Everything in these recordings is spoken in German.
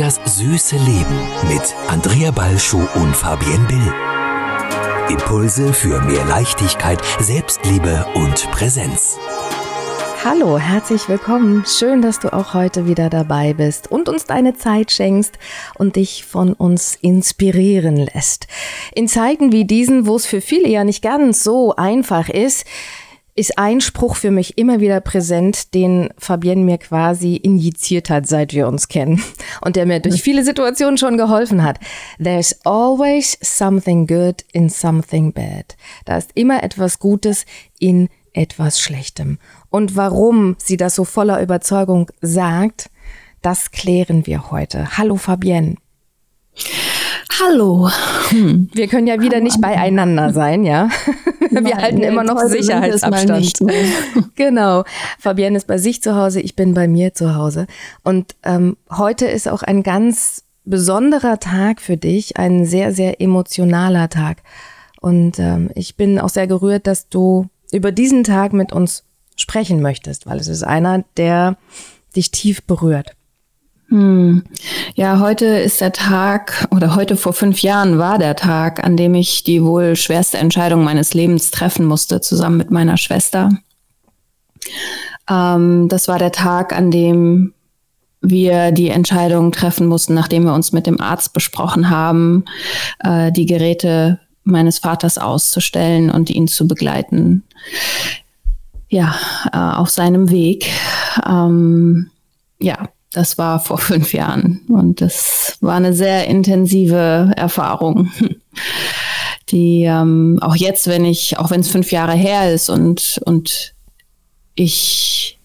Das süße Leben mit Andrea Balschuh und Fabienne Bill. Impulse für mehr Leichtigkeit, Selbstliebe und Präsenz. Hallo, herzlich willkommen. Schön, dass du auch heute wieder dabei bist und uns deine Zeit schenkst und dich von uns inspirieren lässt. In Zeiten wie diesen, wo es für viele ja nicht ganz so einfach ist, ist ein Spruch für mich immer wieder präsent, den Fabienne mir quasi injiziert hat, seit wir uns kennen. Und der mir durch viele Situationen schon geholfen hat. There's always something good in something bad. Da ist immer etwas Gutes in etwas Schlechtem. Und warum sie das so voller Überzeugung sagt, das klären wir heute. Hallo Fabienne. Hallo. Hm. Wir können ja wieder nicht beieinander sein, ja. Wir Nein, halten immer noch Sicherheitsabstand. genau. Fabienne ist bei sich zu Hause, ich bin bei mir zu Hause. Und ähm, heute ist auch ein ganz besonderer Tag für dich, ein sehr, sehr emotionaler Tag. Und ähm, ich bin auch sehr gerührt, dass du über diesen Tag mit uns sprechen möchtest, weil es ist einer, der dich tief berührt. Hm. Ja, heute ist der Tag, oder heute vor fünf Jahren war der Tag, an dem ich die wohl schwerste Entscheidung meines Lebens treffen musste, zusammen mit meiner Schwester. Ähm, das war der Tag, an dem wir die Entscheidung treffen mussten, nachdem wir uns mit dem Arzt besprochen haben, äh, die Geräte meines Vaters auszustellen und ihn zu begleiten. Ja, äh, auf seinem Weg. Ähm, ja, das war vor fünf Jahren und das war eine sehr intensive Erfahrung, die ähm, auch jetzt, wenn ich, auch wenn es fünf Jahre her ist und, und ich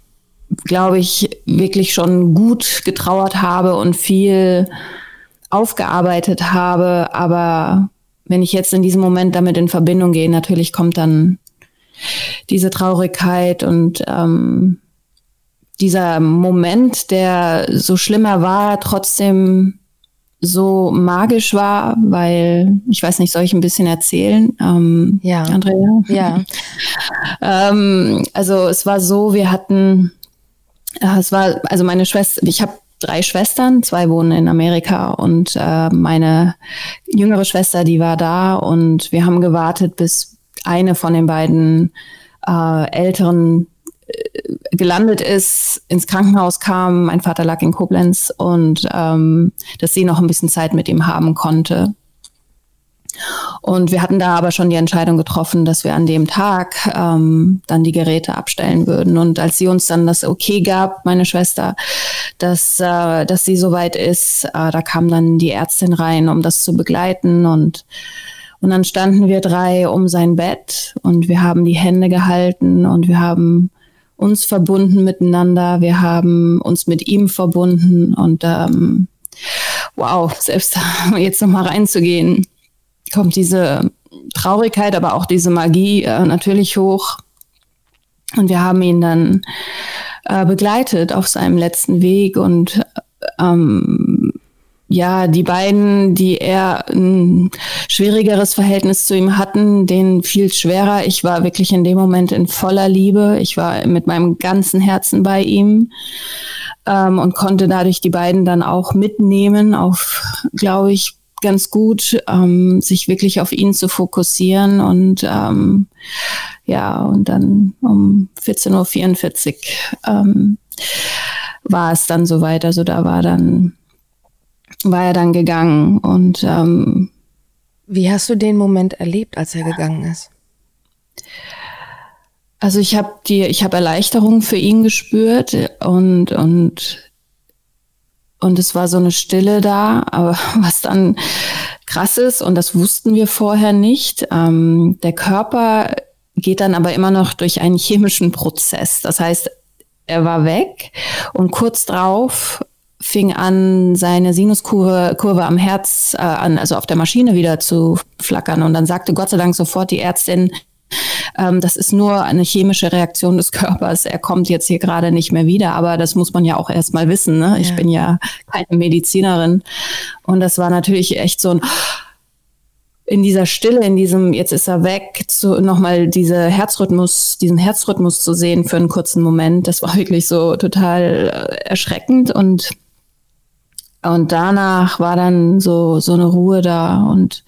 glaube ich wirklich schon gut getrauert habe und viel aufgearbeitet habe, aber wenn ich jetzt in diesem Moment damit in Verbindung gehe, natürlich kommt dann diese Traurigkeit und ähm, dieser Moment, der so schlimmer war, trotzdem so magisch war, weil ich weiß nicht, soll ich ein bisschen erzählen? Ähm, ja, Andrea. Ja. ähm, also es war so, wir hatten, äh, es war also meine Schwester, ich habe drei Schwestern, zwei wohnen in Amerika und äh, meine jüngere Schwester, die war da und wir haben gewartet, bis eine von den beiden äh, älteren gelandet ist, ins Krankenhaus kam, mein Vater lag in Koblenz und ähm, dass sie noch ein bisschen Zeit mit ihm haben konnte. Und wir hatten da aber schon die Entscheidung getroffen, dass wir an dem Tag ähm, dann die Geräte abstellen würden. Und als sie uns dann das Okay gab, meine Schwester, dass, äh, dass sie soweit ist, äh, da kam dann die Ärztin rein, um das zu begleiten. Und, und dann standen wir drei um sein Bett und wir haben die Hände gehalten und wir haben uns verbunden miteinander, wir haben uns mit ihm verbunden und ähm, wow, selbst jetzt nochmal reinzugehen, kommt diese Traurigkeit, aber auch diese Magie äh, natürlich hoch. Und wir haben ihn dann äh, begleitet auf seinem letzten Weg und ähm, ja, die beiden, die eher ein schwierigeres Verhältnis zu ihm hatten, denen viel schwerer. Ich war wirklich in dem Moment in voller Liebe. Ich war mit meinem ganzen Herzen bei ihm ähm, und konnte dadurch die beiden dann auch mitnehmen auf, glaube ich, ganz gut, ähm, sich wirklich auf ihn zu fokussieren und ähm, ja, und dann um 14.44 Uhr ähm, war es dann soweit. Also da war dann war er dann gegangen und ähm, wie hast du den Moment erlebt, als er gegangen ist? Also ich habe die, ich habe Erleichterung für ihn gespürt und und und es war so eine Stille da, aber was dann krass ist und das wussten wir vorher nicht. Ähm, der Körper geht dann aber immer noch durch einen chemischen Prozess. Das heißt, er war weg und kurz drauf fing an, seine Sinuskurve Kurve am Herz äh, an, also auf der Maschine wieder zu flackern. Und dann sagte Gott sei Dank sofort die Ärztin, ähm, das ist nur eine chemische Reaktion des Körpers. Er kommt jetzt hier gerade nicht mehr wieder, aber das muss man ja auch erst mal wissen. Ne? Ich ja. bin ja keine Medizinerin. Und das war natürlich echt so ein in dieser Stille, in diesem, jetzt ist er weg, zu nochmal diese Herzrhythmus, diesen Herzrhythmus zu sehen für einen kurzen Moment, das war wirklich so total äh, erschreckend und Und danach war dann so, so eine Ruhe da und,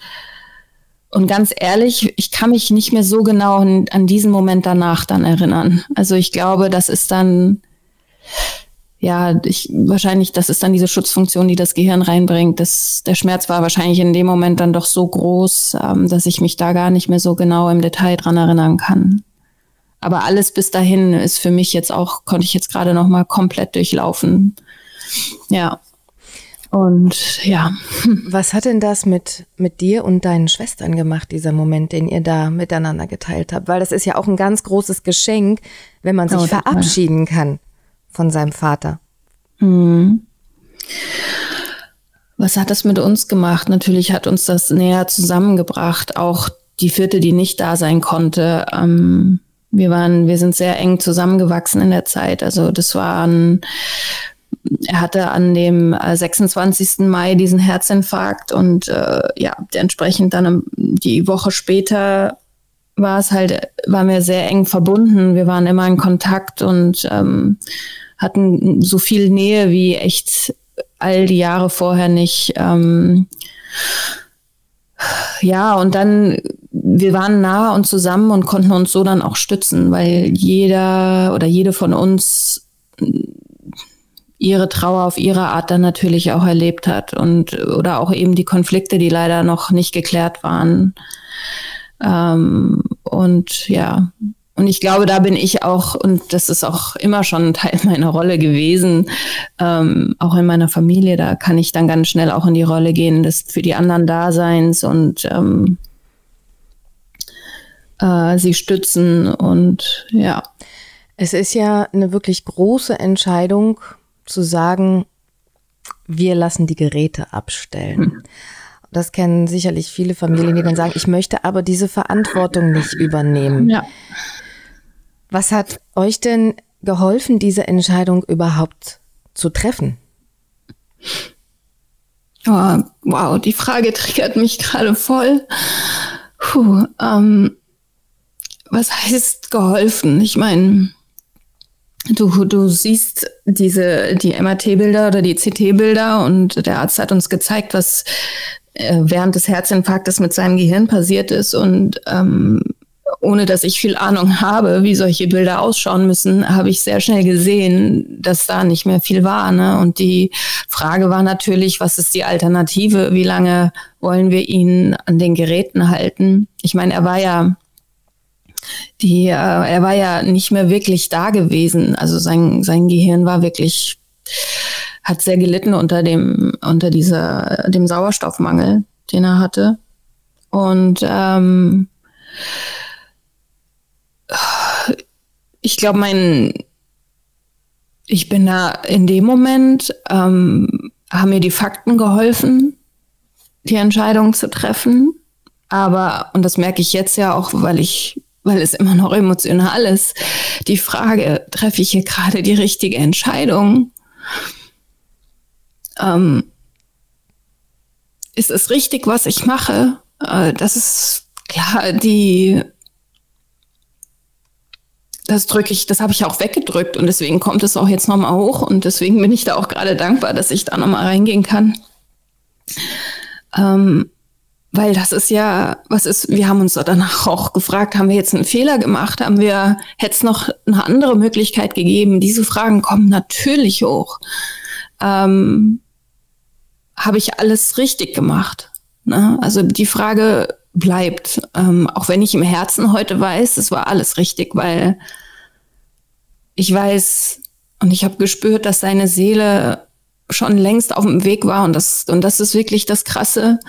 und ganz ehrlich, ich kann mich nicht mehr so genau an, diesen Moment danach dann erinnern. Also ich glaube, das ist dann, ja, ich, wahrscheinlich, das ist dann diese Schutzfunktion, die das Gehirn reinbringt. Das, der Schmerz war wahrscheinlich in dem Moment dann doch so groß, ähm, dass ich mich da gar nicht mehr so genau im Detail dran erinnern kann. Aber alles bis dahin ist für mich jetzt auch, konnte ich jetzt gerade noch mal komplett durchlaufen. Ja. Und ja. Was hat denn das mit, mit dir und deinen Schwestern gemacht, dieser Moment, den ihr da miteinander geteilt habt? Weil das ist ja auch ein ganz großes Geschenk, wenn man sich oh, verabschieden kann von seinem Vater. Mhm. Was hat das mit uns gemacht? Natürlich hat uns das näher zusammengebracht. Auch die vierte, die nicht da sein konnte. Ähm, wir waren, wir sind sehr eng zusammengewachsen in der Zeit. Also das waren er hatte an dem 26. Äh, Mai diesen Herzinfarkt und äh, ja, entsprechend dann die Woche später war es halt, waren wir sehr eng verbunden. Wir waren immer in Kontakt und ähm, hatten so viel Nähe wie echt all die Jahre vorher nicht. Ähm, ja, und dann, wir waren nah und zusammen und konnten uns so dann auch stützen, weil jeder oder jede von uns ihre Trauer auf ihre Art dann natürlich auch erlebt hat und oder auch eben die Konflikte, die leider noch nicht geklärt waren. Ähm, und ja, und ich glaube, da bin ich auch, und das ist auch immer schon ein Teil meiner Rolle gewesen, ähm, auch in meiner Familie, da kann ich dann ganz schnell auch in die Rolle gehen, des für die anderen Daseins und ähm, äh, sie stützen und ja. Es ist ja eine wirklich große Entscheidung, zu sagen, wir lassen die Geräte abstellen. Hm. Das kennen sicherlich viele Familien, die dann sagen, ich möchte aber diese Verantwortung nicht übernehmen. Ja. Was hat euch denn geholfen, diese Entscheidung überhaupt zu treffen? Oh, wow, die Frage triggert mich gerade voll. Puh, ähm, was heißt geholfen? Ich meine, Du, du siehst diese, die MRT-Bilder oder die CT-Bilder und der Arzt hat uns gezeigt, was äh, während des Herzinfarktes mit seinem Gehirn passiert ist und ähm, ohne dass ich viel Ahnung habe, wie solche Bilder ausschauen müssen, habe ich sehr schnell gesehen, dass da nicht mehr viel war. Ne? Und die Frage war natürlich, was ist die Alternative? Wie lange wollen wir ihn an den Geräten halten? Ich meine, er war ja die, äh, er war ja nicht mehr wirklich da gewesen. Also sein, sein Gehirn war wirklich, hat sehr gelitten unter dem, unter dieser, dem Sauerstoffmangel, den er hatte. Und ähm, ich glaube, mein, ich bin da in dem Moment, ähm, haben mir die Fakten geholfen, die Entscheidung zu treffen. Aber, und das merke ich jetzt ja auch, weil ich weil es immer noch emotional ist. Die Frage, treffe ich hier gerade die richtige Entscheidung? Ähm, ist es richtig, was ich mache? Äh, das ist klar, die das drücke ich, das habe ich auch weggedrückt und deswegen kommt es auch jetzt nochmal hoch und deswegen bin ich da auch gerade dankbar, dass ich da nochmal reingehen kann. Ähm, weil das ist ja, was ist, wir haben uns danach auch gefragt, haben wir jetzt einen Fehler gemacht? Haben wir, hätte es noch eine andere Möglichkeit gegeben? Diese Fragen kommen natürlich hoch. Ähm, Habe ich alles richtig gemacht? Ne? Also die Frage bleibt, ähm, auch wenn ich im Herzen heute weiß, es war alles richtig, weil ich weiß und ich habe gespürt, dass seine Seele schon längst auf dem Weg war und das, und das ist wirklich das Krasse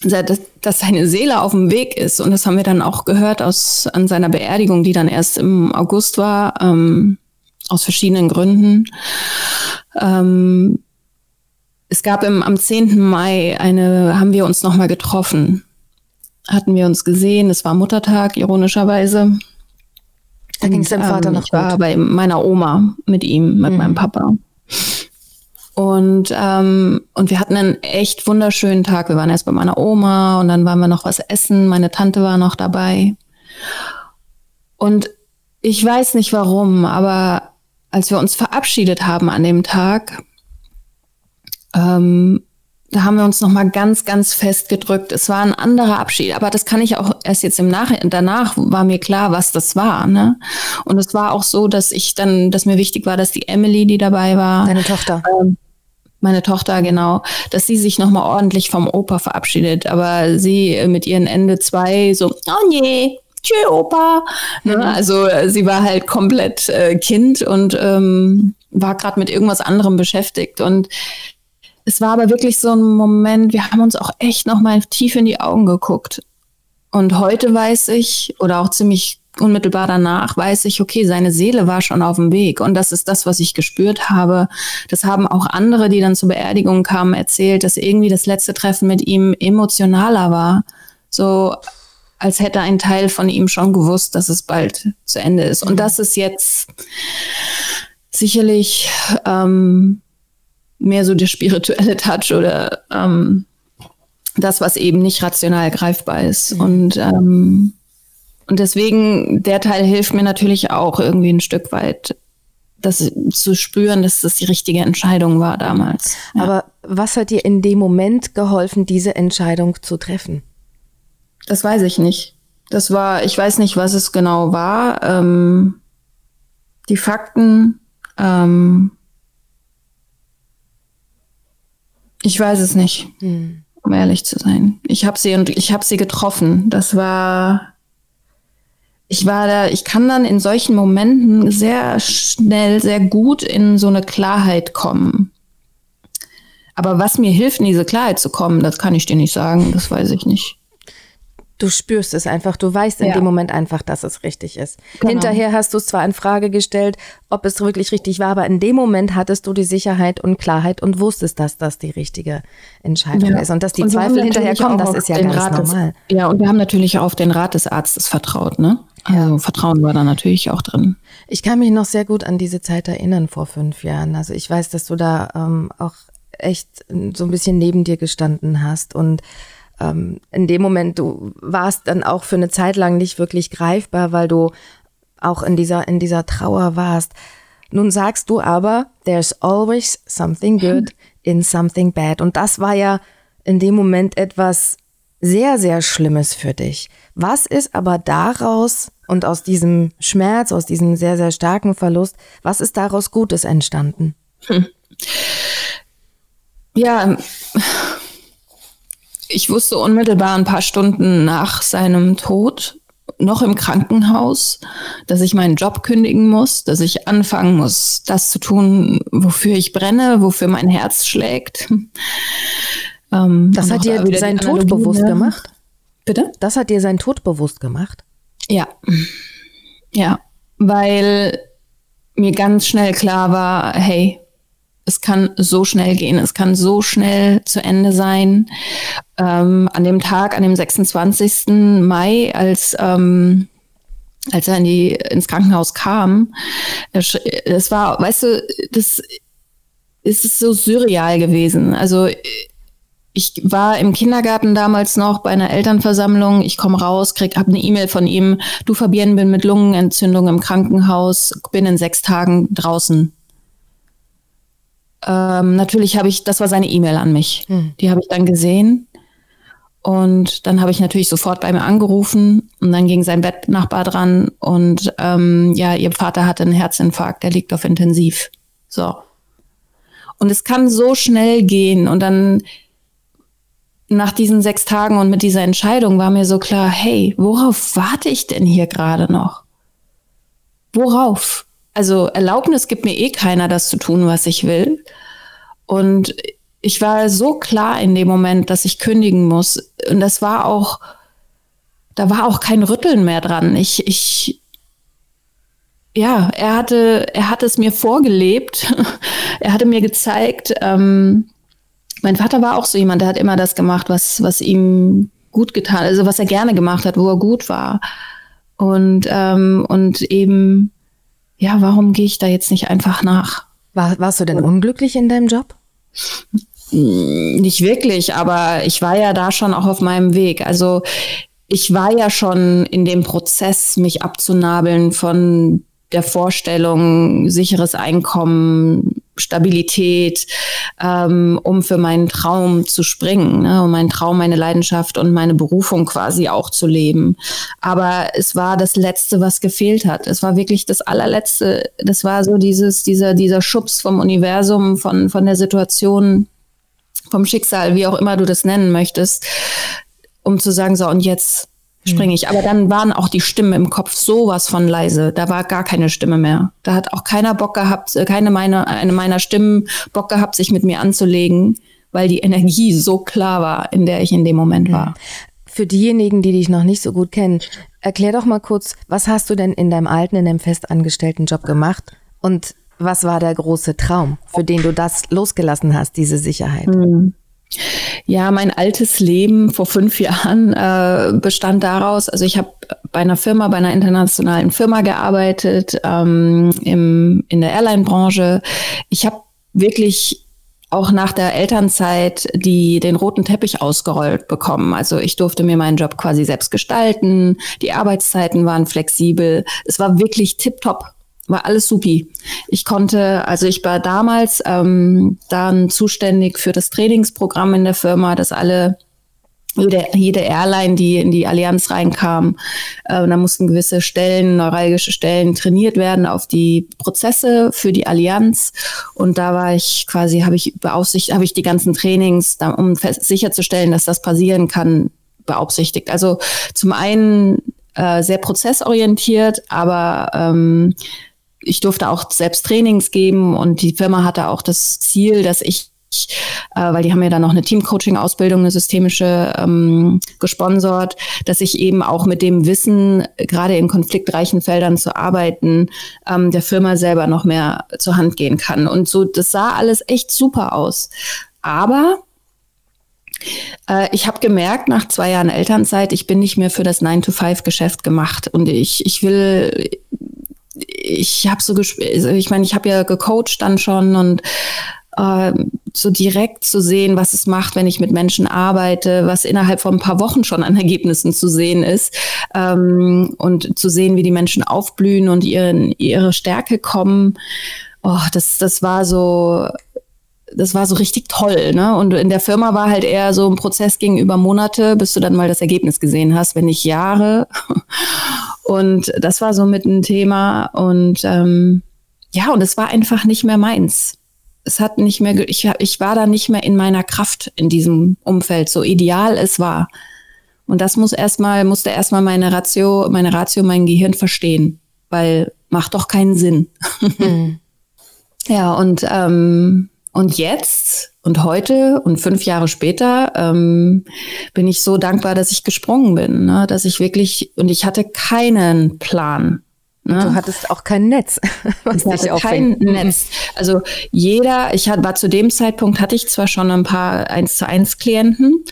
dass, dass seine Seele auf dem Weg ist. Und das haben wir dann auch gehört aus, an seiner Beerdigung, die dann erst im August war, ähm, aus verschiedenen Gründen. Ähm, es gab im, am 10. Mai eine, haben wir uns nochmal getroffen. Hatten wir uns gesehen, es war Muttertag, ironischerweise. Da ging es dem Vater ähm, noch Ich war bei meiner Oma mit ihm, mit mhm. meinem Papa. Und, ähm, und wir hatten einen echt wunderschönen Tag. Wir waren erst bei meiner Oma und dann waren wir noch was essen. Meine Tante war noch dabei. Und ich weiß nicht warum, aber als wir uns verabschiedet haben an dem Tag, ähm, da haben wir uns noch mal ganz, ganz fest gedrückt. Es war ein anderer Abschied, aber das kann ich auch erst jetzt im Nachhinein. Danach war mir klar, was das war. Ne? Und es war auch so, dass ich dann, dass mir wichtig war, dass die Emily, die dabei war, deine Tochter, ähm, meine Tochter genau, dass sie sich noch mal ordentlich vom Opa verabschiedet. Aber sie mit ihren Ende zwei so, oh nee, tschö Opa. Ne? Mhm. Also äh, sie war halt komplett äh, Kind und ähm, war gerade mit irgendwas anderem beschäftigt und es war aber wirklich so ein Moment, wir haben uns auch echt noch mal tief in die Augen geguckt. Und heute weiß ich, oder auch ziemlich unmittelbar danach, weiß ich, okay, seine Seele war schon auf dem Weg. Und das ist das, was ich gespürt habe. Das haben auch andere, die dann zur Beerdigung kamen, erzählt, dass irgendwie das letzte Treffen mit ihm emotionaler war. So, als hätte ein Teil von ihm schon gewusst, dass es bald zu Ende ist. Und das ist jetzt sicherlich ähm, mehr so der spirituelle Touch oder ähm, das, was eben nicht rational greifbar ist. Mhm. Und, ähm, und deswegen, der Teil hilft mir natürlich auch irgendwie ein Stück weit, das zu spüren, dass das die richtige Entscheidung war damals. Ja. Aber was hat dir in dem Moment geholfen, diese Entscheidung zu treffen? Das weiß ich nicht. Das war, ich weiß nicht, was es genau war. Ähm, die Fakten, ähm, Ich weiß es nicht, hm. um ehrlich zu sein. Ich habe sie und ich habe sie getroffen. Das war ich war da, ich kann dann in solchen Momenten sehr schnell, sehr gut in so eine Klarheit kommen. Aber was mir hilft, in diese Klarheit zu kommen, das kann ich dir nicht sagen, das weiß ich nicht. Du spürst es einfach, du weißt in ja. dem Moment einfach, dass es richtig ist. Genau. Hinterher hast du es zwar in Frage gestellt, ob es wirklich richtig war, aber in dem Moment hattest du die Sicherheit und Klarheit und wusstest, dass das die richtige Entscheidung ja. ist. Und dass die und Zweifel hinterher kommen, das ist ja ganz Rat normal. Des, ja, und wir haben natürlich auch auf den Rat des Arztes vertraut, ne? Also ja. Vertrauen war da natürlich auch drin. Ich kann mich noch sehr gut an diese Zeit erinnern vor fünf Jahren. Also ich weiß, dass du da ähm, auch echt so ein bisschen neben dir gestanden hast und ähm, in dem Moment, du warst dann auch für eine Zeit lang nicht wirklich greifbar, weil du auch in dieser, in dieser Trauer warst. Nun sagst du aber, there's always something good in something bad. Und das war ja in dem Moment etwas sehr, sehr Schlimmes für dich. Was ist aber daraus und aus diesem Schmerz, aus diesem sehr, sehr starken Verlust, was ist daraus Gutes entstanden? Hm. Ja, ich wusste unmittelbar ein paar Stunden nach seinem Tod, noch im Krankenhaus, dass ich meinen Job kündigen muss, dass ich anfangen muss, das zu tun, wofür ich brenne, wofür mein Herz schlägt. Ähm, das hat dir seinen Tod bewusst gemacht? Bitte? Das hat dir seinen Tod bewusst gemacht? Ja. Ja, weil mir ganz schnell klar war, hey, es kann so schnell gehen, es kann so schnell zu Ende sein. Ähm, an dem Tag, an dem 26. Mai, als ähm, als er in die, ins Krankenhaus kam, es war, weißt du, das ist so surreal gewesen. Also ich war im Kindergarten damals noch bei einer Elternversammlung. Ich komme raus, krieg, hab eine E-Mail von ihm. Du Fabienne, bin mit Lungenentzündung im Krankenhaus, bin in sechs Tagen draußen. Ähm, natürlich habe ich, das war seine E-Mail an mich. Hm. Die habe ich dann gesehen. Und dann habe ich natürlich sofort bei mir angerufen und dann ging sein Bettnachbar dran und ähm, ja, ihr Vater hatte einen Herzinfarkt, der liegt auf Intensiv. So. Und es kann so schnell gehen und dann nach diesen sechs Tagen und mit dieser Entscheidung war mir so klar, hey, worauf warte ich denn hier gerade noch? Worauf? also Erlaubnis gibt mir eh keiner, das zu tun, was ich will. Und ich war so klar in dem Moment, dass ich kündigen muss. Und das war auch, da war auch kein Rütteln mehr dran. Ich, ich, ja, er hatte, er hat es mir vorgelebt. er hatte mir gezeigt, ähm, mein Vater war auch so jemand, der hat immer das gemacht, was, was ihm gut getan, also was er gerne gemacht hat, wo er gut war. Und, ähm, und eben ja, warum gehe ich da jetzt nicht einfach nach? War, warst du denn unglücklich in deinem Job? Hm, nicht wirklich, aber ich war ja da schon auch auf meinem Weg. Also ich war ja schon in dem Prozess, mich abzunabeln von der Vorstellung, sicheres Einkommen, Stabilität, ähm, um für meinen Traum zu springen, ne? um meinen Traum, meine Leidenschaft und meine Berufung quasi auch zu leben. Aber es war das Letzte, was gefehlt hat. Es war wirklich das allerletzte. Das war so dieses, dieser, dieser Schubs vom Universum, von, von der Situation, vom Schicksal, wie auch immer du das nennen möchtest, um zu sagen, so und jetzt springe ich. Aber dann waren auch die Stimmen im Kopf sowas von leise. Da war gar keine Stimme mehr. Da hat auch keiner Bock gehabt, äh, keine meiner, eine meiner Stimmen Bock gehabt, sich mit mir anzulegen, weil die Energie so klar war, in der ich in dem Moment war. Für diejenigen, die dich noch nicht so gut kennen, erklär doch mal kurz, was hast du denn in deinem alten, in dem festangestellten Job gemacht? Und was war der große Traum, für den du das losgelassen hast, diese Sicherheit? Hm. Ja, mein altes Leben vor fünf Jahren äh, bestand daraus, also ich habe bei einer Firma, bei einer internationalen Firma gearbeitet, ähm, im, in der Airline-Branche. Ich habe wirklich auch nach der Elternzeit die den roten Teppich ausgerollt bekommen. Also ich durfte mir meinen Job quasi selbst gestalten. Die Arbeitszeiten waren flexibel. Es war wirklich tipptopp war alles supi. Ich konnte, also ich war damals ähm, dann zuständig für das Trainingsprogramm in der Firma, dass alle jede, jede Airline, die in die Allianz reinkam, äh, da mussten gewisse Stellen, neuralgische Stellen trainiert werden auf die Prozesse für die Allianz. Und da war ich quasi, habe ich beaufsichtigt, habe ich die ganzen Trainings, da, um sicherzustellen, dass das passieren kann, beaufsichtigt. Also zum einen äh, sehr prozessorientiert, aber ähm, ich durfte auch selbst Trainings geben und die Firma hatte auch das Ziel, dass ich äh, weil die haben ja dann noch eine Team-Coaching-Ausbildung, eine systemische ähm, gesponsert, dass ich eben auch mit dem Wissen, gerade in konfliktreichen Feldern zu arbeiten, ähm, der Firma selber noch mehr zur Hand gehen kann. Und so, das sah alles echt super aus. Aber äh, ich habe gemerkt, nach zwei Jahren Elternzeit, ich bin nicht mehr für das 9-to-5-Geschäft gemacht und ich, ich will ich habe so, also ich meine, ich habe ja gecoacht dann schon und äh, so direkt zu sehen, was es macht, wenn ich mit Menschen arbeite, was innerhalb von ein paar Wochen schon an Ergebnissen zu sehen ist ähm, und zu sehen, wie die Menschen aufblühen und ihren, ihre Stärke kommen. Oh, das, das war so, das war so richtig toll, ne? Und in der Firma war halt eher so ein Prozess ging über Monate, bis du dann mal das Ergebnis gesehen hast, wenn nicht Jahre. Und das war so mit ein Thema. Und ähm, ja, und es war einfach nicht mehr meins. Es hat nicht mehr, ich, ich war da nicht mehr in meiner Kraft in diesem Umfeld, so ideal es war. Und das muss erstmal, musste erstmal meine Ratio, meine Ratio, mein Gehirn verstehen, weil macht doch keinen Sinn. Mhm. ja, und ähm, und jetzt und heute und fünf Jahre später ähm, bin ich so dankbar, dass ich gesprungen bin, ne? dass ich wirklich und ich hatte keinen Plan. Ne? Du hattest auch kein Netz. Was ich hatte kein Netz. Also jeder, ich hat, war zu dem Zeitpunkt, hatte ich zwar schon ein paar eins zu eins Klienten,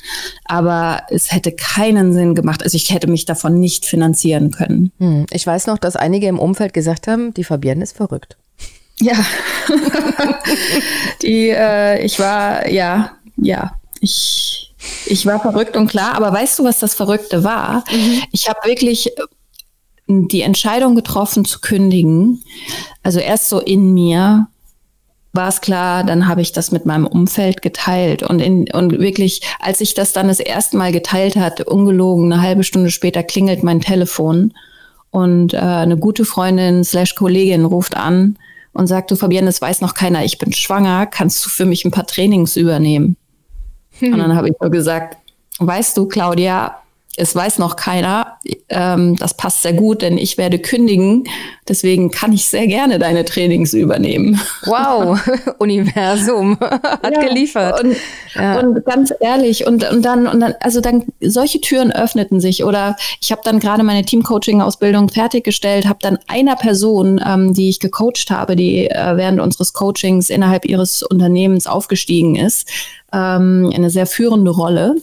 aber es hätte keinen Sinn gemacht. Also ich hätte mich davon nicht finanzieren können. Hm. Ich weiß noch, dass einige im Umfeld gesagt haben, die Fabienne ist verrückt. Ja. die, äh, ich war, ja, ja, ich, ich war verrückt und klar, aber weißt du, was das Verrückte war? Mhm. Ich habe wirklich äh, die Entscheidung getroffen zu kündigen. Also erst so in mir war es klar, dann habe ich das mit meinem Umfeld geteilt und in, und wirklich, als ich das dann das erste Mal geteilt hatte, ungelogen, eine halbe Stunde später klingelt mein Telefon und äh, eine gute Freundin slash Kollegin ruft an und sagt, du Fabienne, es weiß noch keiner, ich bin schwanger, kannst du für mich ein paar Trainings übernehmen? Hm. Und dann habe ich nur gesagt, weißt du, Claudia, es weiß noch keiner. Ähm, das passt sehr gut, denn ich werde kündigen. Deswegen kann ich sehr gerne deine Trainings übernehmen. Wow, Universum hat ja, geliefert. Und, ja. und, ganz ehrlich, und, und dann, und dann, also dann, solche Türen öffneten sich. Oder ich habe dann gerade meine Teamcoaching-Ausbildung fertiggestellt, habe dann einer Person, ähm, die ich gecoacht habe, die äh, während unseres Coachings innerhalb ihres Unternehmens aufgestiegen ist, ähm, eine sehr führende Rolle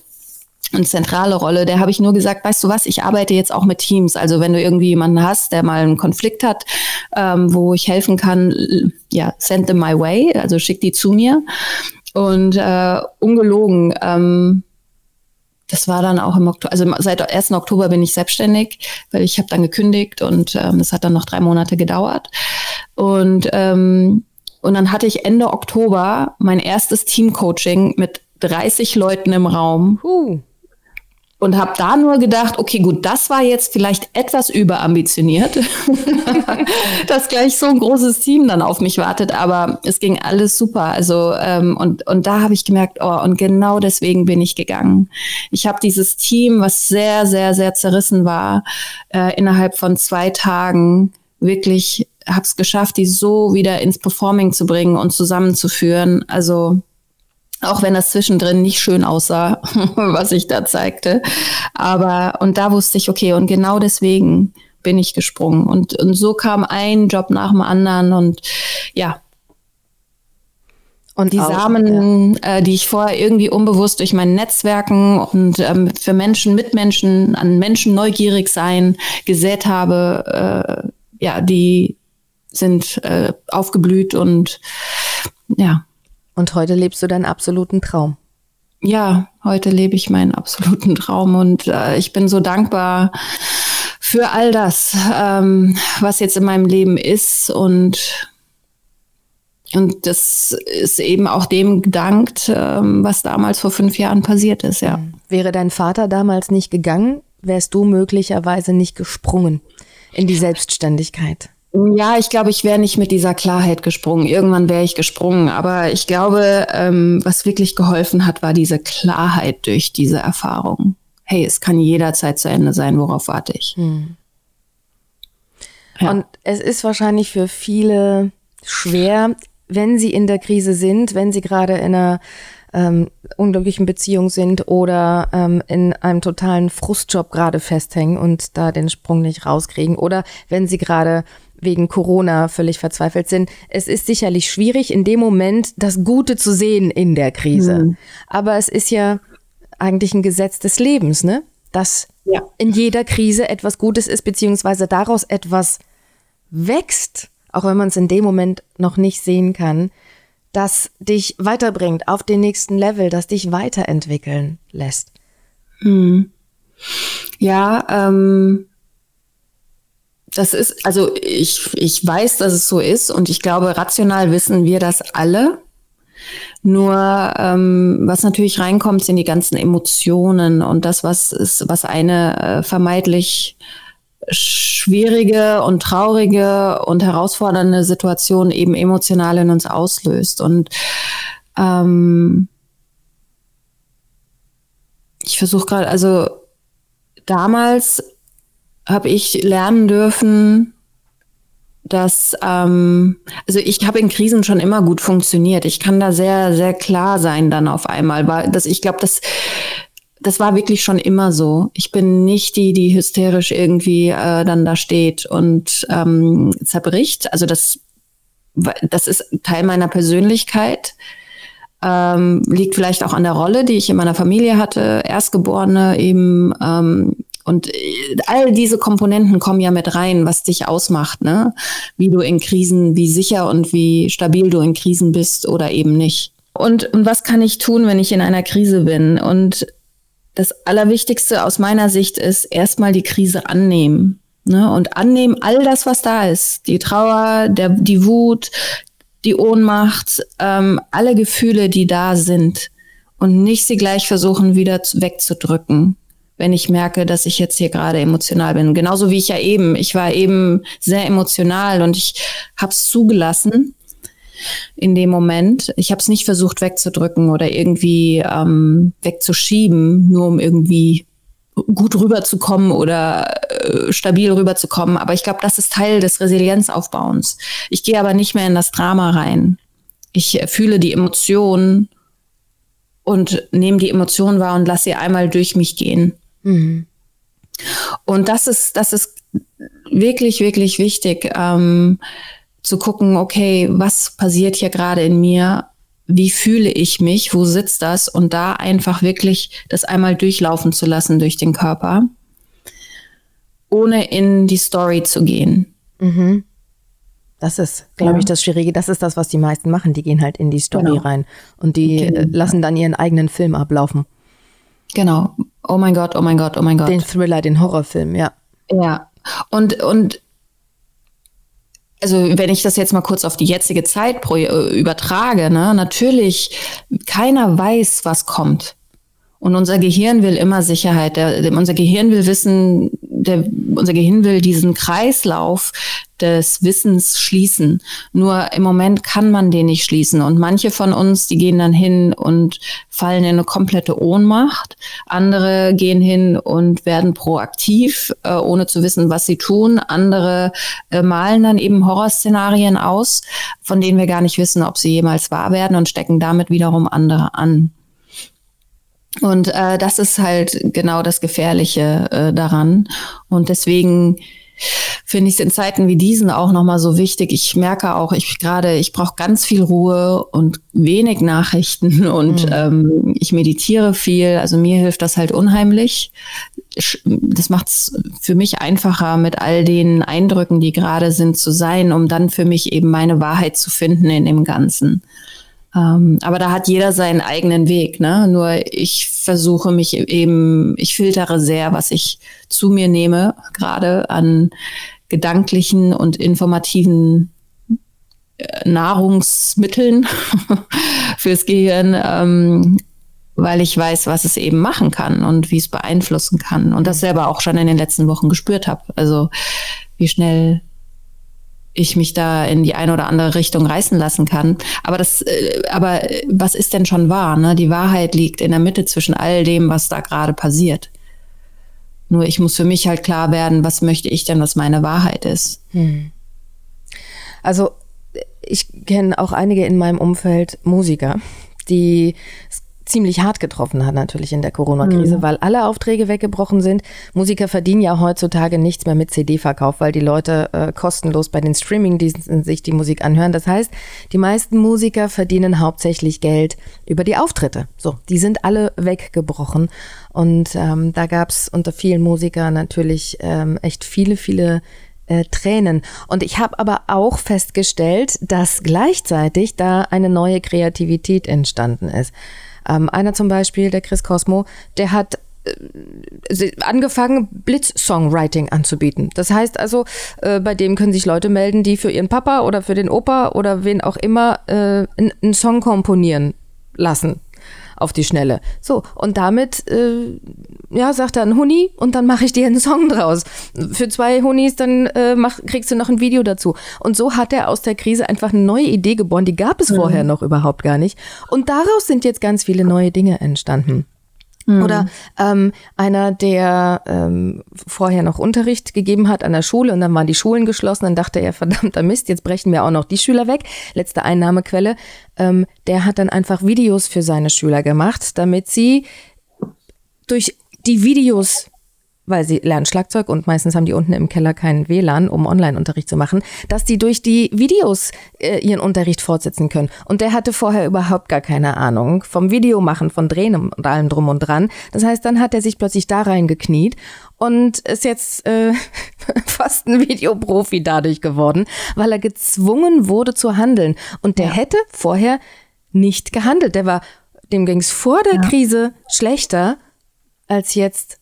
eine zentrale Rolle. Der habe ich nur gesagt, weißt du was, ich arbeite jetzt auch mit Teams. Also wenn du irgendwie jemanden hast, der mal einen Konflikt hat, ähm, wo ich helfen kann, ja, send them my way, also schick die zu mir. Und äh, ungelogen, ähm, das war dann auch im Oktober, also seit 1. Oktober bin ich selbstständig, weil ich habe dann gekündigt und ähm, hat dann noch drei Monate gedauert. Und ähm, Und dann hatte ich Ende Oktober mein erstes Teamcoaching mit 30 Leuten im Raum. Uh und habe da nur gedacht, okay, gut, das war jetzt vielleicht etwas überambitioniert, dass gleich so ein großes Team dann auf mich wartet, aber es ging alles super. Also ähm, und und da habe ich gemerkt, oh, und genau deswegen bin ich gegangen. Ich habe dieses Team, was sehr sehr sehr zerrissen war, äh, innerhalb von zwei Tagen wirklich habe es geschafft, die so wieder ins Performing zu bringen und zusammenzuführen. Also auch wenn das zwischendrin nicht schön aussah, was ich da zeigte. Aber, und da wusste ich, okay, und genau deswegen bin ich gesprungen. Und, und so kam ein Job nach dem anderen und ja. Und die auch, Samen, ja. äh, die ich vorher irgendwie unbewusst durch mein Netzwerken und ähm, für Menschen, Mitmenschen, an Menschen neugierig sein gesät habe, äh, ja, die sind äh, aufgeblüht und ja, und heute lebst du deinen absoluten Traum. Ja, heute lebe ich meinen absoluten Traum und äh, ich bin so dankbar für all das, ähm, was jetzt in meinem Leben ist und und das ist eben auch dem gedankt, ähm, was damals vor fünf Jahren passiert ist, ja. Wäre dein Vater damals nicht gegangen, wärst du möglicherweise nicht gesprungen in die Selbstständigkeit. Ja, ich glaube, ich wäre nicht mit dieser Klarheit gesprungen. Irgendwann wäre ich gesprungen. Aber ich glaube, ähm, was wirklich geholfen hat, war diese Klarheit durch diese Erfahrung. Hey, es kann jederzeit zu Ende sein, worauf warte ich? Hm. Ja. Und es ist wahrscheinlich für viele schwer, wenn sie in der Krise sind, wenn sie gerade in einer ähm, unglücklichen Beziehung sind oder ähm, in einem totalen Frustjob gerade festhängen und da den Sprung nicht rauskriegen oder wenn sie gerade wegen Corona völlig verzweifelt sind. Es ist sicherlich schwierig, in dem Moment das Gute zu sehen in der Krise. Mhm. Aber es ist ja eigentlich ein Gesetz des Lebens, ne? Dass ja. in jeder Krise etwas Gutes ist, beziehungsweise daraus etwas wächst, auch wenn man es in dem Moment noch nicht sehen kann, das dich weiterbringt auf den nächsten Level, das dich weiterentwickeln lässt. Mhm. Ja, ähm, das ist, also ich, ich weiß, dass es so ist und ich glaube, rational wissen wir das alle. Nur ähm, was natürlich reinkommt, sind die ganzen Emotionen und das, was ist, was eine äh, vermeintlich schwierige und traurige und herausfordernde Situation eben emotional in uns auslöst. Und ähm, ich versuche gerade, also damals habe ich lernen dürfen, dass, ähm, also ich habe in Krisen schon immer gut funktioniert. Ich kann da sehr, sehr klar sein dann auf einmal. Weil das, ich glaube, das, das war wirklich schon immer so. Ich bin nicht die, die hysterisch irgendwie äh, dann da steht und ähm, zerbricht. Also das, das ist Teil meiner Persönlichkeit. Ähm, liegt vielleicht auch an der Rolle, die ich in meiner Familie hatte, Erstgeborene eben ähm, und äh, all diese Komponenten kommen ja mit rein, was dich ausmacht, ne? Wie du in Krisen, wie sicher und wie stabil du in Krisen bist oder eben nicht. Und, und was kann ich tun, wenn ich in einer Krise bin? Und das Allerwichtigste aus meiner Sicht ist erstmal die Krise annehmen. Ne? Und annehmen all das, was da ist. Die Trauer, der, die Wut, die Ohnmacht, ähm, alle Gefühle, die da sind. Und nicht sie gleich versuchen, wieder wegzudrücken wenn ich merke, dass ich jetzt hier gerade emotional bin. Genauso wie ich ja eben. Ich war eben sehr emotional und ich habe es zugelassen in dem Moment. Ich habe es nicht versucht wegzudrücken oder irgendwie ähm, wegzuschieben, nur um irgendwie gut rüberzukommen oder äh, stabil rüberzukommen. Aber ich glaube, das ist Teil des Resilienzaufbauens. Ich gehe aber nicht mehr in das Drama rein. Ich fühle die Emotionen und nehme die Emotionen wahr und lasse sie einmal durch mich gehen. Mhm. Und das ist, das ist wirklich, wirklich wichtig, ähm, zu gucken, okay, was passiert hier gerade in mir? Wie fühle ich mich? Wo sitzt das? Und da einfach wirklich das einmal durchlaufen zu lassen durch den Körper, ohne in die Story zu gehen. Mhm. Das ist, glaube ja. ich, das Schwierige. Das ist das, was die meisten machen. Die gehen halt in die Story genau. rein und die. Äh, lassen dann ihren eigenen Film ablaufen. Genau. Oh mein Gott, oh mein Gott, oh mein Gott. Den Thriller, den Horrorfilm, ja. Ja. Und, und also wenn ich das jetzt mal kurz auf die jetzige Zeit äh, übertrage, ne, natürlich, keiner weiß, was kommt. Und unser Gehirn will immer Sicherheit. Der, unser Gehirn will wissen, der, unser Gehirn will diesen Kreislauf des Wissens schließen. Nur im Moment kann man den nicht schließen. Und manche von uns, die gehen dann hin und fallen in eine komplette Ohnmacht. Andere gehen hin und werden proaktiv, äh, ohne zu wissen, was sie tun. Andere äh, malen dann eben Horrorszenarien aus, von denen wir gar nicht wissen, ob sie jemals wahr werden und stecken damit wiederum andere an. Und äh, das ist halt genau das Gefährliche äh, daran. Und deswegen finde ich es in Zeiten wie diesen auch nochmal so wichtig. Ich merke auch, ich gerade, ich brauche ganz viel Ruhe und wenig Nachrichten und mhm. ähm, ich meditiere viel. Also mir hilft das halt unheimlich. Das macht es für mich einfacher, mit all den Eindrücken, die gerade sind, zu sein, um dann für mich eben meine Wahrheit zu finden in dem Ganzen. Ähm, aber da hat jeder seinen eigenen Weg. Ne? Nur ich versuche mich eben, ich filtere sehr, was ich zu mir nehme, gerade an gedanklichen und informativen äh, Nahrungsmitteln fürs Gehirn, ähm, weil ich weiß, was es eben machen kann und wie es beeinflussen kann. Und das selber auch schon in den letzten Wochen gespürt habe. Also wie schnell ich mich da in die eine oder andere Richtung reißen lassen kann. Aber das, äh, aber was ist denn schon wahr? Ne? Die Wahrheit liegt in der Mitte zwischen all dem, was da gerade passiert. Nur ich muss für mich halt klar werden, was möchte ich denn, was meine Wahrheit ist. Hm. Also ich kenne auch einige in meinem Umfeld Musiker, die ziemlich hart getroffen hat natürlich in der Corona-Krise, mhm. weil alle Aufträge weggebrochen sind. Musiker verdienen ja heutzutage nichts mehr mit CD-Verkauf, weil die Leute äh, kostenlos bei den Streaming-Diensten sich die Musik anhören. Das heißt, die meisten Musiker verdienen hauptsächlich Geld über die Auftritte. So, die sind alle weggebrochen. Und ähm, da gab es unter vielen Musikern natürlich ähm, echt viele, viele äh, Tränen. Und ich habe aber auch festgestellt, dass gleichzeitig da eine neue Kreativität entstanden ist. Ähm, einer zum Beispiel, der Chris Cosmo, der hat äh, angefangen, Blitz-Songwriting anzubieten. Das heißt also, äh, bei dem können sich Leute melden, die für ihren Papa oder für den Opa oder wen auch immer äh, einen Song komponieren lassen auf die Schnelle. So, und damit, äh, ja, sagt er ein Huni und dann mache ich dir einen Song draus. Für zwei Hunis, dann äh, mach, kriegst du noch ein Video dazu. Und so hat er aus der Krise einfach eine neue Idee geboren, die gab es mhm. vorher noch überhaupt gar nicht. Und daraus sind jetzt ganz viele neue Dinge entstanden. Mhm. Oder ähm, einer, der ähm, vorher noch Unterricht gegeben hat an der Schule und dann waren die Schulen geschlossen, dann dachte er, verdammter Mist, jetzt brechen wir auch noch die Schüler weg. Letzte Einnahmequelle. Ähm, der hat dann einfach Videos für seine Schüler gemacht, damit sie durch die Videos weil sie lernen Schlagzeug und meistens haben die unten im Keller keinen WLAN, um Online-Unterricht zu machen, dass die durch die Videos äh, ihren Unterricht fortsetzen können. Und der hatte vorher überhaupt gar keine Ahnung vom Videomachen, von Drehen und allem drum und dran. Das heißt, dann hat er sich plötzlich da reingekniet und ist jetzt äh, fast ein Videoprofi dadurch geworden, weil er gezwungen wurde zu handeln. Und der ja. hätte vorher nicht gehandelt. Der war, dem ging es vor der ja. Krise schlechter als jetzt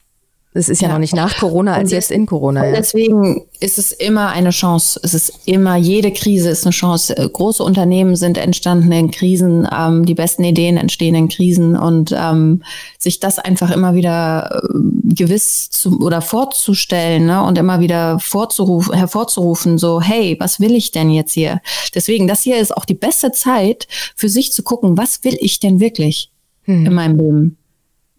es ist ja, ja, noch nicht nach Corona als jetzt in Corona. Ja. Deswegen ist es immer eine Chance. Es ist immer, jede Krise ist eine Chance. Äh, große Unternehmen sind entstanden in Krisen. Ähm, die besten Ideen entstehen in Krisen. Und ähm, sich das einfach immer wieder äh, gewiss zu, oder vorzustellen ne? und immer wieder vorzurufen, hervorzurufen, so, hey, was will ich denn jetzt hier? Deswegen, das hier ist auch die beste Zeit für sich zu gucken, was will ich denn wirklich hm. in meinem Leben?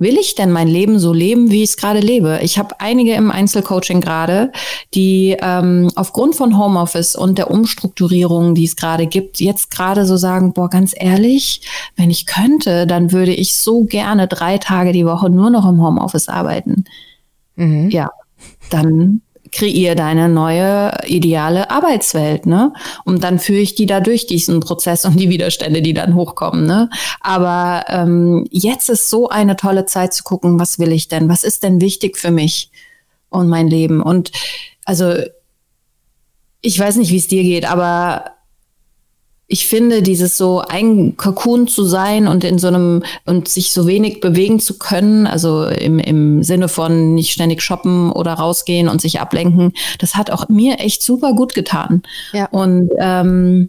Will ich denn mein Leben so leben, wie ich es gerade lebe? Ich habe einige im Einzelcoaching gerade, die ähm, aufgrund von Homeoffice und der Umstrukturierung, die es gerade gibt, jetzt gerade so sagen, boah, ganz ehrlich, wenn ich könnte, dann würde ich so gerne drei Tage die Woche nur noch im Homeoffice arbeiten. Mhm. Ja, dann kreier deine neue ideale Arbeitswelt, ne? Und dann führe ich die da durch diesen Prozess und die Widerstände, die dann hochkommen, ne? Aber ähm, jetzt ist so eine tolle Zeit zu gucken, was will ich denn? Was ist denn wichtig für mich und mein Leben? Und also ich weiß nicht, wie es dir geht, aber ich finde, dieses so ein Cocoon zu sein und in so einem und sich so wenig bewegen zu können, also im, im Sinne von nicht ständig shoppen oder rausgehen und sich ablenken, das hat auch mir echt super gut getan. Ja. Und ähm,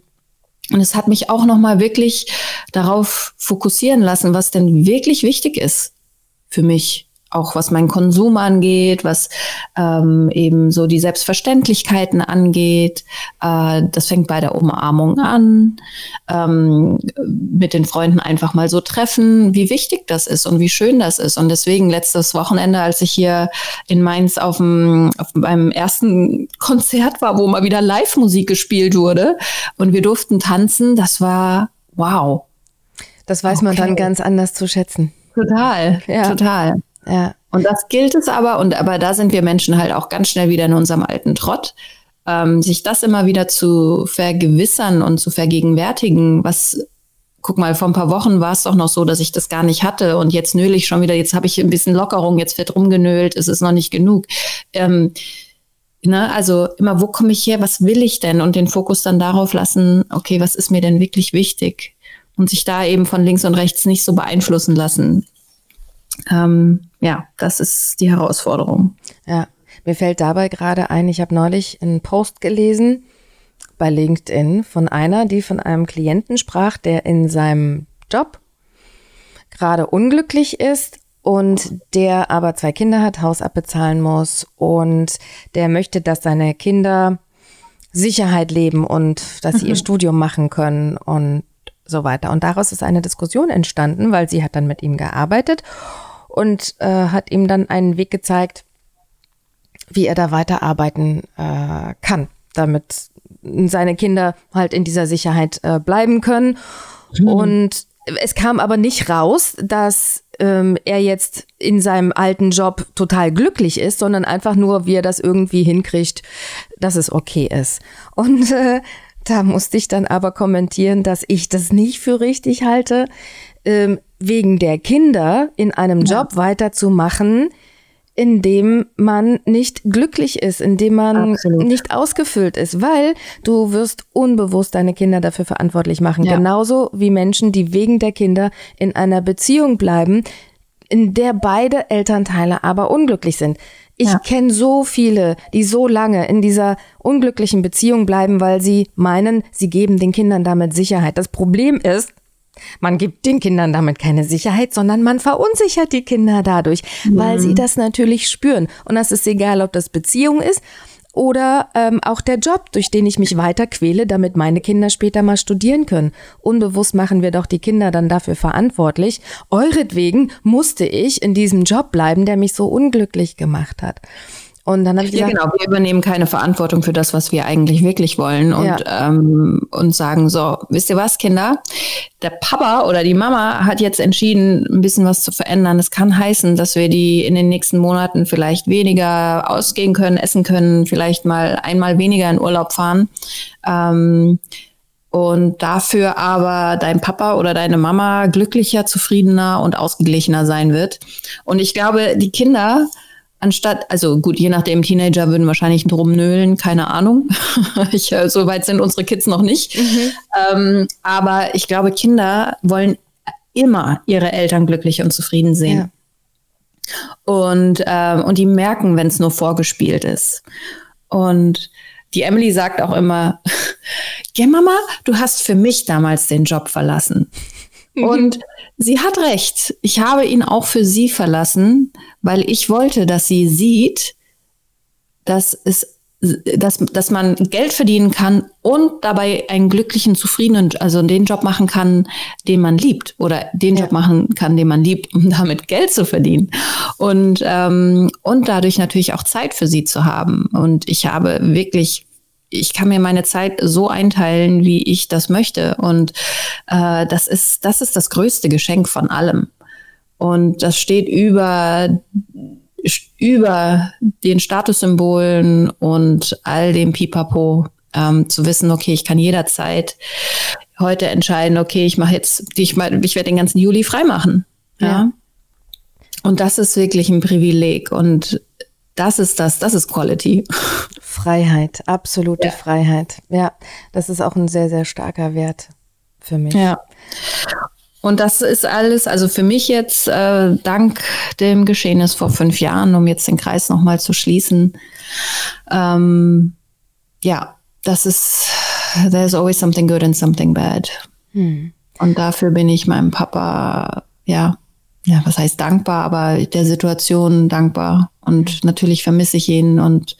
und es hat mich auch noch mal wirklich darauf fokussieren lassen, was denn wirklich wichtig ist für mich auch was meinen Konsum angeht, was ähm, eben so die Selbstverständlichkeiten angeht. Äh, das fängt bei der Umarmung an, ähm, mit den Freunden einfach mal so treffen, wie wichtig das ist und wie schön das ist. Und deswegen letztes Wochenende, als ich hier in Mainz auf, dem, auf meinem ersten Konzert war, wo mal wieder Live-Musik gespielt wurde und wir durften tanzen, das war wow. Das weiß okay. man dann ganz anders zu schätzen. Total, ja. total. Ja. Und das gilt es aber, und aber da sind wir Menschen halt auch ganz schnell wieder in unserem alten Trott, ähm, sich das immer wieder zu vergewissern und zu vergegenwärtigen, was guck mal, vor ein paar Wochen war es doch noch so, dass ich das gar nicht hatte und jetzt nöle ich schon wieder, jetzt habe ich ein bisschen Lockerung, jetzt wird rumgenölt, es ist noch nicht genug. Ähm, ne, also immer, wo komme ich her, was will ich denn? Und den Fokus dann darauf lassen, okay, was ist mir denn wirklich wichtig? Und sich da eben von links und rechts nicht so beeinflussen lassen. Ähm, ja, das ist die Herausforderung. Ja, mir fällt dabei gerade ein, ich habe neulich einen Post gelesen bei LinkedIn von einer, die von einem Klienten sprach, der in seinem Job gerade unglücklich ist und der aber zwei Kinder hat, Haus abbezahlen muss und der möchte, dass seine Kinder Sicherheit leben und dass sie ihr Studium machen können und so weiter. Und daraus ist eine Diskussion entstanden, weil sie hat dann mit ihm gearbeitet und äh, hat ihm dann einen Weg gezeigt, wie er da weiterarbeiten äh, kann, damit seine Kinder halt in dieser Sicherheit äh, bleiben können. Mhm. Und es kam aber nicht raus, dass ähm, er jetzt in seinem alten Job total glücklich ist, sondern einfach nur, wie er das irgendwie hinkriegt, dass es okay ist. Und äh, da musste ich dann aber kommentieren, dass ich das nicht für richtig halte, ähm, wegen der Kinder in einem ja. Job weiterzumachen, in dem man nicht glücklich ist, in dem man Absolut. nicht ausgefüllt ist, weil du wirst unbewusst deine Kinder dafür verantwortlich machen. Ja. Genauso wie Menschen, die wegen der Kinder in einer Beziehung bleiben, in der beide Elternteile aber unglücklich sind. Ich ja. kenne so viele, die so lange in dieser unglücklichen Beziehung bleiben, weil sie meinen, sie geben den Kindern damit Sicherheit. Das Problem ist, man gibt den Kindern damit keine Sicherheit, sondern man verunsichert die Kinder dadurch, mhm. weil sie das natürlich spüren. Und das ist egal, ob das Beziehung ist oder ähm, auch der Job, durch den ich mich weiter quäle, damit meine Kinder später mal studieren können. Unbewusst machen wir doch die Kinder dann dafür verantwortlich. Euretwegen musste ich in diesem Job bleiben, der mich so unglücklich gemacht hat. Und dann habe ich gesagt, ja, genau, wir übernehmen keine Verantwortung für das, was wir eigentlich wirklich wollen und, ja. ähm, und sagen so, wisst ihr was, Kinder? Der Papa oder die Mama hat jetzt entschieden, ein bisschen was zu verändern. Das kann heißen, dass wir die in den nächsten Monaten vielleicht weniger ausgehen können, essen können, vielleicht mal einmal weniger in Urlaub fahren. Ähm, und dafür aber dein Papa oder deine Mama glücklicher, zufriedener und ausgeglichener sein wird. Und ich glaube, die Kinder anstatt, also gut, je nachdem, Teenager würden wahrscheinlich drum nölen, keine Ahnung. ich, äh, so weit sind unsere Kids noch nicht. Mhm. Ähm, aber ich glaube, Kinder wollen immer ihre Eltern glücklich und zufrieden sehen. Ja. Und, ähm, und die merken, wenn es nur vorgespielt ist. Und die Emily sagt auch immer, ja Mama, du hast für mich damals den Job verlassen. Mhm. Und sie hat recht. Ich habe ihn auch für sie verlassen, weil ich wollte, dass sie sieht, dass es dass, dass man Geld verdienen kann und dabei einen glücklichen, zufriedenen, also den Job machen kann, den man liebt oder den ja. Job machen kann, den man liebt, um damit Geld zu verdienen und ähm, und dadurch natürlich auch Zeit für sie zu haben. Und ich habe wirklich ich kann mir meine Zeit so einteilen, wie ich das möchte. Und äh, das ist, das ist das größte Geschenk von allem. Und das steht über, über den Statussymbolen und all dem Pipapo, ähm, zu wissen, okay, ich kann jederzeit heute entscheiden, okay, ich mache jetzt, ich, ich werde den ganzen Juli freimachen. Ja. ja. Und das ist wirklich ein Privileg. Und das ist das, das ist Quality. Freiheit, absolute ja. Freiheit. Ja, das ist auch ein sehr, sehr starker Wert für mich. Ja. Und das ist alles, also für mich jetzt, äh, dank dem Geschehnis vor fünf Jahren, um jetzt den Kreis nochmal zu schließen, ähm, ja, das ist, there's always something good and something bad. Hm. Und dafür bin ich meinem Papa, ja, ja, was heißt dankbar, aber der Situation dankbar. Und natürlich vermisse ich ihn und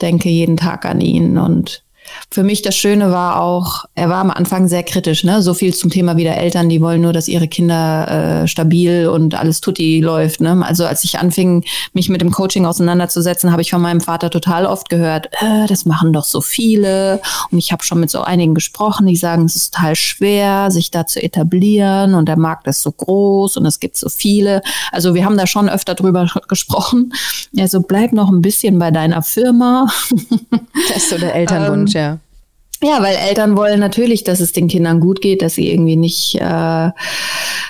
denke jeden Tag an ihn und für mich das Schöne war auch, er war am Anfang sehr kritisch, ne? So viel zum Thema wieder Eltern, die wollen nur, dass ihre Kinder äh, stabil und alles tutti läuft. Ne? Also als ich anfing, mich mit dem Coaching auseinanderzusetzen, habe ich von meinem Vater total oft gehört, äh, das machen doch so viele. Und ich habe schon mit so einigen gesprochen, die sagen, es ist total schwer, sich da zu etablieren und der Markt ist so groß und es gibt so viele. Also wir haben da schon öfter drüber gesprochen. Also bleib noch ein bisschen bei deiner Firma. Das ist so der Elternwunsch, ähm, ja. Ja, weil Eltern wollen natürlich, dass es den Kindern gut geht, dass sie irgendwie nicht äh,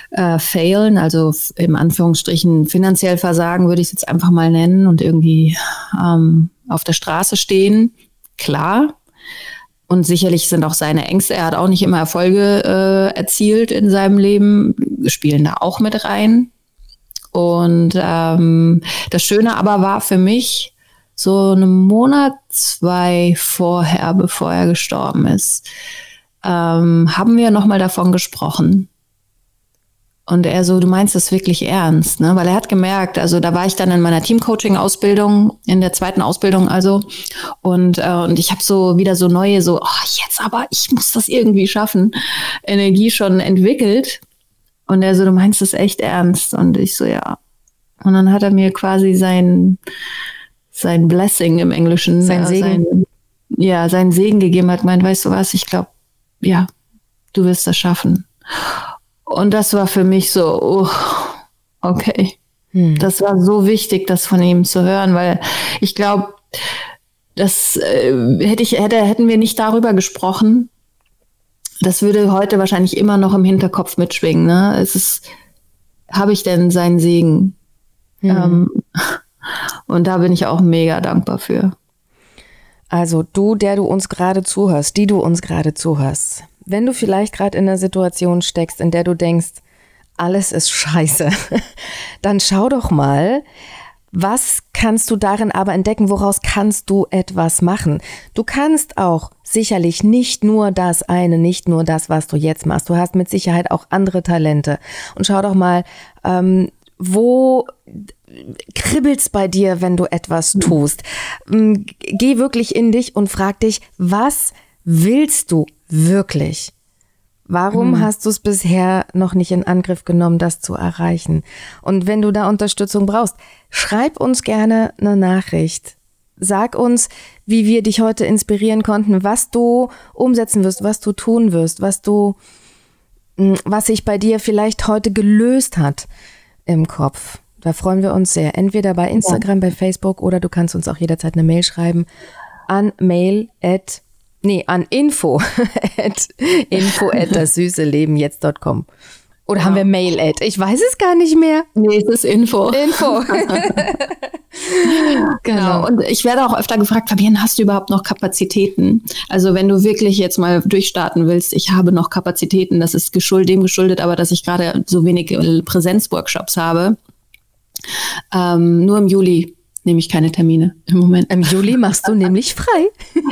äh, failen, also im Anführungsstrichen finanziell versagen, würde ich es jetzt einfach mal nennen und irgendwie ähm, auf der Straße stehen. Klar. Und sicherlich sind auch seine Ängste, er hat auch nicht immer Erfolge äh, erzielt in seinem Leben, spielen da auch mit rein. Und ähm, das Schöne aber war für mich, so einen Monat, zwei vorher, bevor er gestorben ist, ähm, haben wir nochmal davon gesprochen. Und er so, du meinst das wirklich ernst, ne? Weil er hat gemerkt, also da war ich dann in meiner Teamcoaching-Ausbildung, in der zweiten Ausbildung also, und, äh, und ich habe so wieder so neue, so, oh, jetzt aber, ich muss das irgendwie schaffen, Energie schon entwickelt. Und er so, du meinst das echt ernst? Und ich so, ja. Und dann hat er mir quasi sein, sein Blessing im Englischen. Sein Segen. Sein, ja, seinen Segen gegeben hat, meint, weißt du was, ich glaube, ja, du wirst das schaffen. Und das war für mich so, oh, okay. Hm. Das war so wichtig, das von ihm zu hören, weil ich glaube, das äh, hätte ich, hätte, hätten wir nicht darüber gesprochen, das würde heute wahrscheinlich immer noch im Hinterkopf mitschwingen. Ne? Es ist, habe ich denn seinen Segen? Hm. Ähm, und da bin ich auch mega dankbar für. Also du, der du uns gerade zuhörst, die du uns gerade zuhörst, wenn du vielleicht gerade in einer Situation steckst, in der du denkst, alles ist scheiße, dann schau doch mal, was kannst du darin aber entdecken? Woraus kannst du etwas machen? Du kannst auch sicherlich nicht nur das eine, nicht nur das, was du jetzt machst. Du hast mit Sicherheit auch andere Talente. Und schau doch mal, ähm, wo kribbelt's bei dir, wenn du etwas tust? Mm, geh wirklich in dich und frag dich, was willst du wirklich? Warum mhm. hast du es bisher noch nicht in Angriff genommen, das zu erreichen? Und wenn du da Unterstützung brauchst, schreib uns gerne eine Nachricht. Sag uns, wie wir dich heute inspirieren konnten, was du umsetzen wirst, was du tun wirst, was du, mm, was sich bei dir vielleicht heute gelöst hat im Kopf. Da freuen wir uns sehr. Entweder bei Instagram, ja. bei Facebook oder du kannst uns auch jederzeit eine Mail schreiben an mail at, nee, an info at, info at das süße Leben jetzt.com. Oder ja. haben wir Mail at? Ich weiß es gar nicht mehr. Nee, es ist Info. Info. genau. genau. Und ich werde auch öfter gefragt, Fabian, hast du überhaupt noch Kapazitäten? Also wenn du wirklich jetzt mal durchstarten willst, ich habe noch Kapazitäten, das ist geschuldet, dem geschuldet, aber dass ich gerade so wenig Präsenzworkshops habe. Ähm, nur im Juli nehme ich keine Termine im Moment. Im Juli machst du nämlich frei.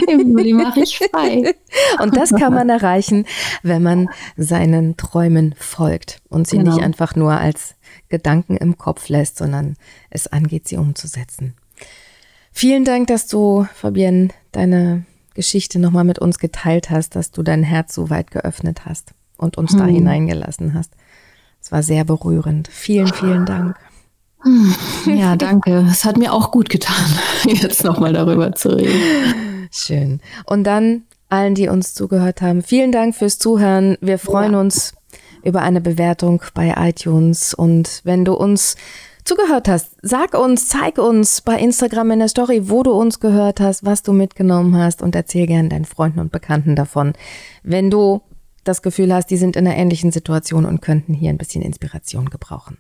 Im Juli mache ich frei. Und das kann man erreichen, wenn man seinen Träumen folgt und sie genau. nicht einfach nur als Gedanken im Kopf lässt, sondern es angeht, sie umzusetzen. Vielen Dank, dass du, Fabienne, deine Geschichte nochmal mit uns geteilt hast, dass du dein Herz so weit geöffnet hast und uns hm. da hineingelassen hast. Es war sehr berührend. Vielen, vielen Dank. Ja, danke. Es hat mir auch gut getan, jetzt nochmal darüber zu reden. Schön. Und dann allen, die uns zugehört haben, vielen Dank fürs Zuhören. Wir freuen ja. uns über eine Bewertung bei iTunes. Und wenn du uns zugehört hast, sag uns, zeig uns bei Instagram in der Story, wo du uns gehört hast, was du mitgenommen hast und erzähl gerne deinen Freunden und Bekannten davon. Wenn du das Gefühl hast, die sind in einer ähnlichen Situation und könnten hier ein bisschen Inspiration gebrauchen.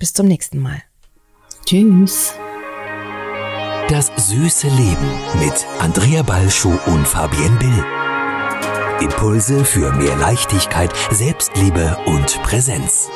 Bis zum nächsten Mal. Tschüss. Das süße Leben mit Andrea Balschuh und Fabienne Bill. Impulse für mehr Leichtigkeit, Selbstliebe und Präsenz.